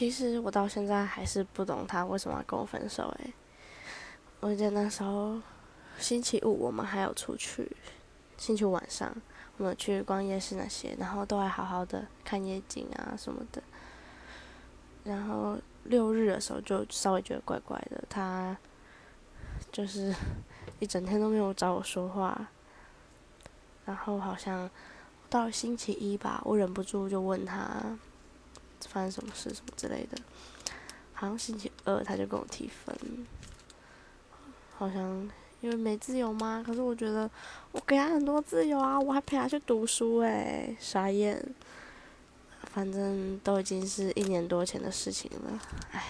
其实我到现在还是不懂他为什么要跟我分手诶。我记得那时候星期五我们还有出去，星期五晚上我们去逛夜市那些，然后都还好好的看夜景啊什么的。然后六日的时候就稍微觉得怪怪的，他就是一整天都没有找我说话。然后好像到了星期一吧，我忍不住就问他发生什么事什么之类的。好像星期二他就跟我提分，好像因为没自由吗？可是我觉得我给他很多自由啊，我还陪他去读书诶，傻眼。反正都已经是一年多前的事情了，唉。